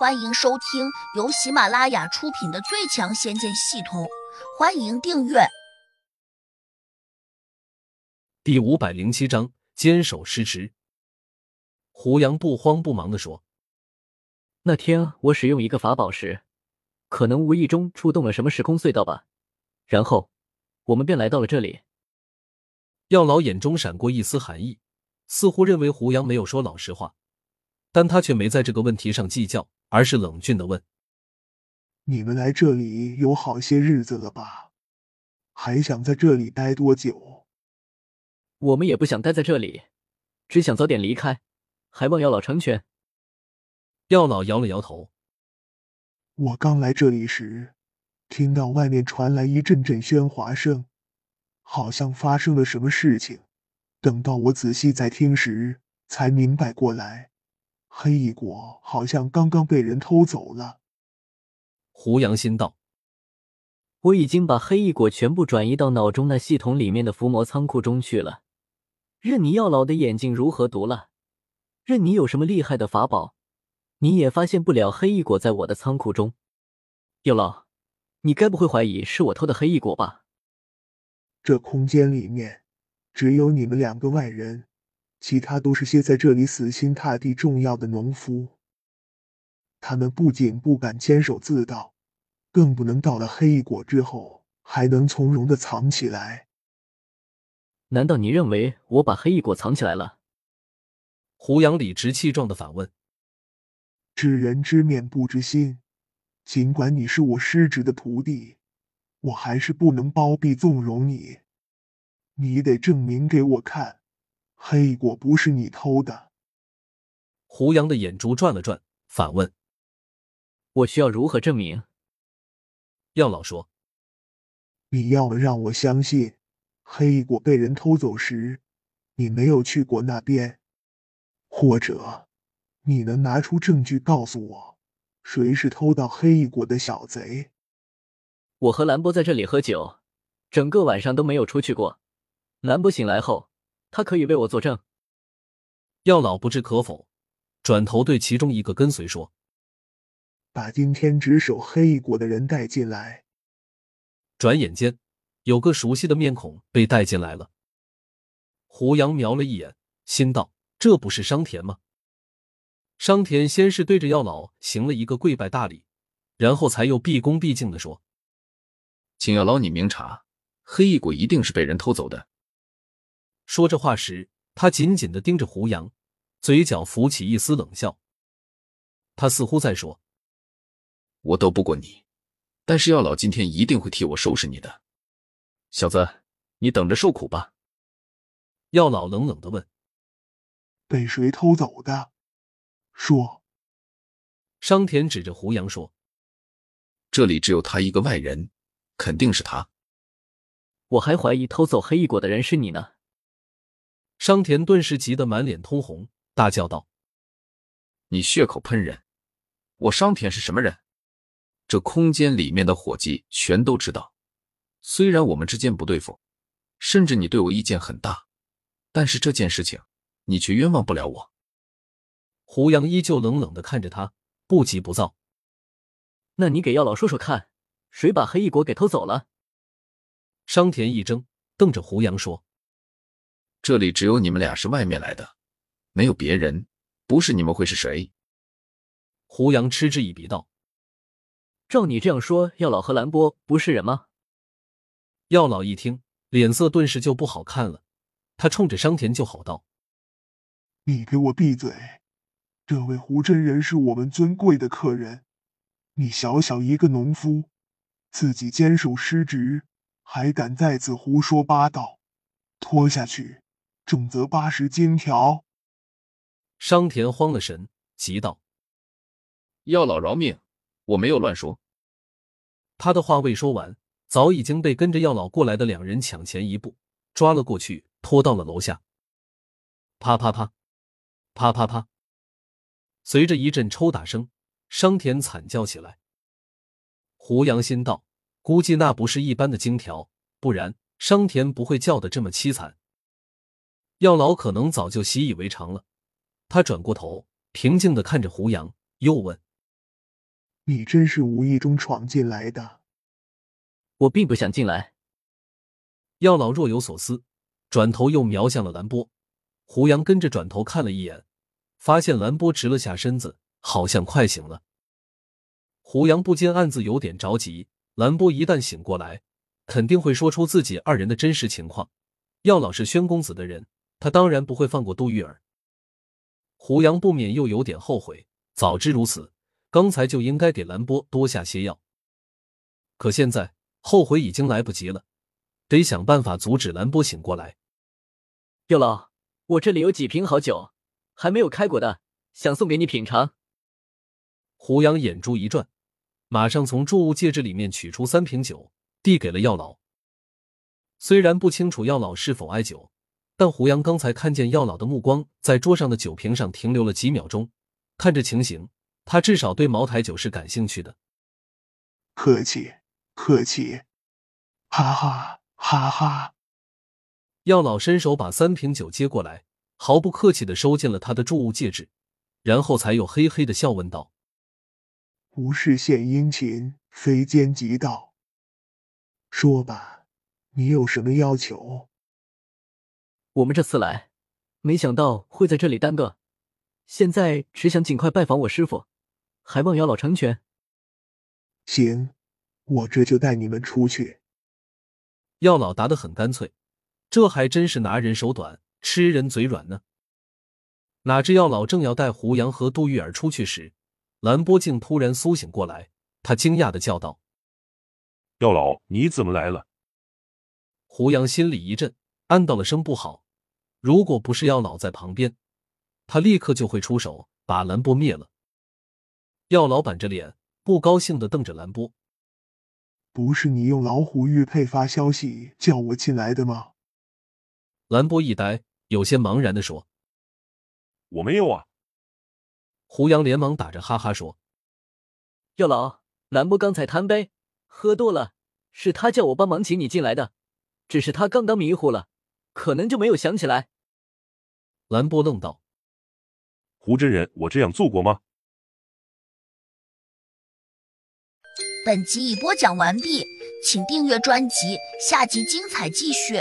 欢迎收听由喜马拉雅出品的《最强仙剑系统》，欢迎订阅。第五百零七章，坚守失职。胡杨不慌不忙的说：“那天我使用一个法宝时，可能无意中触动了什么时空隧道吧，然后我们便来到了这里。”药老眼中闪过一丝寒意，似乎认为胡杨没有说老实话，但他却没在这个问题上计较。而是冷峻的问：“你们来这里有好些日子了吧？还想在这里待多久？”我们也不想待在这里，只想早点离开，还望药老成全。药老摇了摇头：“我刚来这里时，听到外面传来一阵阵喧哗声，好像发生了什么事情。等到我仔细再听时，才明白过来。”黑翼果好像刚刚被人偷走了。胡杨心道：“我已经把黑翼果全部转移到脑中那系统里面的伏魔仓库中去了。任你药老的眼睛如何毒辣，任你有什么厉害的法宝，你也发现不了黑翼果在我的仓库中。药老，你该不会怀疑是我偷的黑翼果吧？这空间里面只有你们两个外人。”其他都是些在这里死心塌地种药的农夫，他们不仅不敢坚守自盗，更不能到了黑翼果之后还能从容的藏起来。难道你认为我把黑翼果藏起来了？胡杨理直气壮的反问。知人知面不知心，尽管你是我师侄的徒弟，我还是不能包庇纵容你。你得证明给我看。黑果不是你偷的。胡杨的眼珠转了转，反问：“我需要如何证明？”药老说：“你要么让我相信，黑果被人偷走时，你没有去过那边；或者，你能拿出证据告诉我，谁是偷到黑翼果的小贼。”我和兰波在这里喝酒，整个晚上都没有出去过。兰波醒来后。他可以为我作证。药老不置可否，转头对其中一个跟随说：“把今天值守黑翼谷的人带进来。”转眼间，有个熟悉的面孔被带进来了。胡杨瞄了一眼，心道：“这不是商田吗？”商田先是对着药老行了一个跪拜大礼，然后才又毕恭毕敬的说：“请药老你明察，黑翼谷一定是被人偷走的。”说这话时，他紧紧的盯着胡杨，嘴角浮起一丝冷笑。他似乎在说：“我斗不过你，但是药老今天一定会替我收拾你的，小子，你等着受苦吧。”药老冷冷的问：“被谁偷走的？”说。商田指着胡杨说：“这里只有他一个外人，肯定是他。我还怀疑偷走黑翼果的人是你呢。”商田顿时急得满脸通红，大叫道：“你血口喷人！我商田是什么人？这空间里面的伙计全都知道。虽然我们之间不对付，甚至你对我意见很大，但是这件事情你却冤枉不了我。”胡杨依旧冷冷的看着他，不急不躁。“那你给药老说说看，谁把黑翼果给偷走了？”商田一怔，瞪着胡杨说。这里只有你们俩是外面来的，没有别人。不是你们会是谁？胡杨嗤之以鼻道：“照你这样说，药老和兰波不是人吗？”药老一听，脸色顿时就不好看了。他冲着商田就吼道：“你给我闭嘴！这位胡真人是我们尊贵的客人，你小小一个农夫，自己坚守失职，还敢在此胡说八道！拖下去！”重则八十金条。商田慌了神，急道：“药老饶命！我没有乱说。”他的话未说完，早已经被跟着药老过来的两人抢前一步，抓了过去，拖到了楼下。啪啪啪，啪啪啪，随着一阵抽打声，商田惨叫起来。胡杨心道：“估计那不是一般的金条，不然商田不会叫的这么凄惨。”药老可能早就习以为常了，他转过头，平静的看着胡杨，又问：“你真是无意中闯进来的。我并不想进来。药老若有所思，转头又瞄向了兰波。胡杨跟着转头看了一眼，发现兰波直了下身子，好像快醒了。胡杨不禁暗自有点着急。兰波一旦醒过来，肯定会说出自己二人的真实情况。药老是宣公子的人，他当然不会放过杜玉儿。胡杨不免又有点后悔，早知如此，刚才就应该给兰波多下些药。可现在后悔已经来不及了，得想办法阻止兰波醒过来。药老，我这里有几瓶好酒，还没有开过的，想送给你品尝。胡杨眼珠一转。马上从注物戒指里面取出三瓶酒，递给了药老。虽然不清楚药老是否爱酒，但胡杨刚才看见药老的目光在桌上的酒瓶上停留了几秒钟，看这情形，他至少对茅台酒是感兴趣的。客气，客气，哈哈哈哈！药老伸手把三瓶酒接过来，毫不客气的收进了他的注物戒指，然后才又嘿嘿的笑问道。无事献殷勤，非奸即盗。说吧，你有什么要求？我们这次来，没想到会在这里耽搁，现在只想尽快拜访我师傅，还望姚老成全。行，我这就带你们出去。药老答得很干脆，这还真是拿人手短，吃人嘴软呢。哪知药老正要带胡杨和杜玉儿出去时，兰波竟突然苏醒过来，他惊讶的叫道：“药老，你怎么来了？”胡杨心里一震，暗道了声不好。如果不是药老在旁边，他立刻就会出手把兰波灭了。药老板着脸，不高兴的瞪着兰波：“不是你用老虎玉佩发消息叫我进来的吗？”兰波一呆，有些茫然的说：“我没有啊。”胡杨连忙打着哈哈说：“药老，兰波刚才贪杯喝多了，是他叫我帮忙请你进来的。只是他刚刚迷糊了，可能就没有想起来。”兰波愣道：“胡真人，我这样做过吗？”本集已播讲完毕，请订阅专辑，下集精彩继续。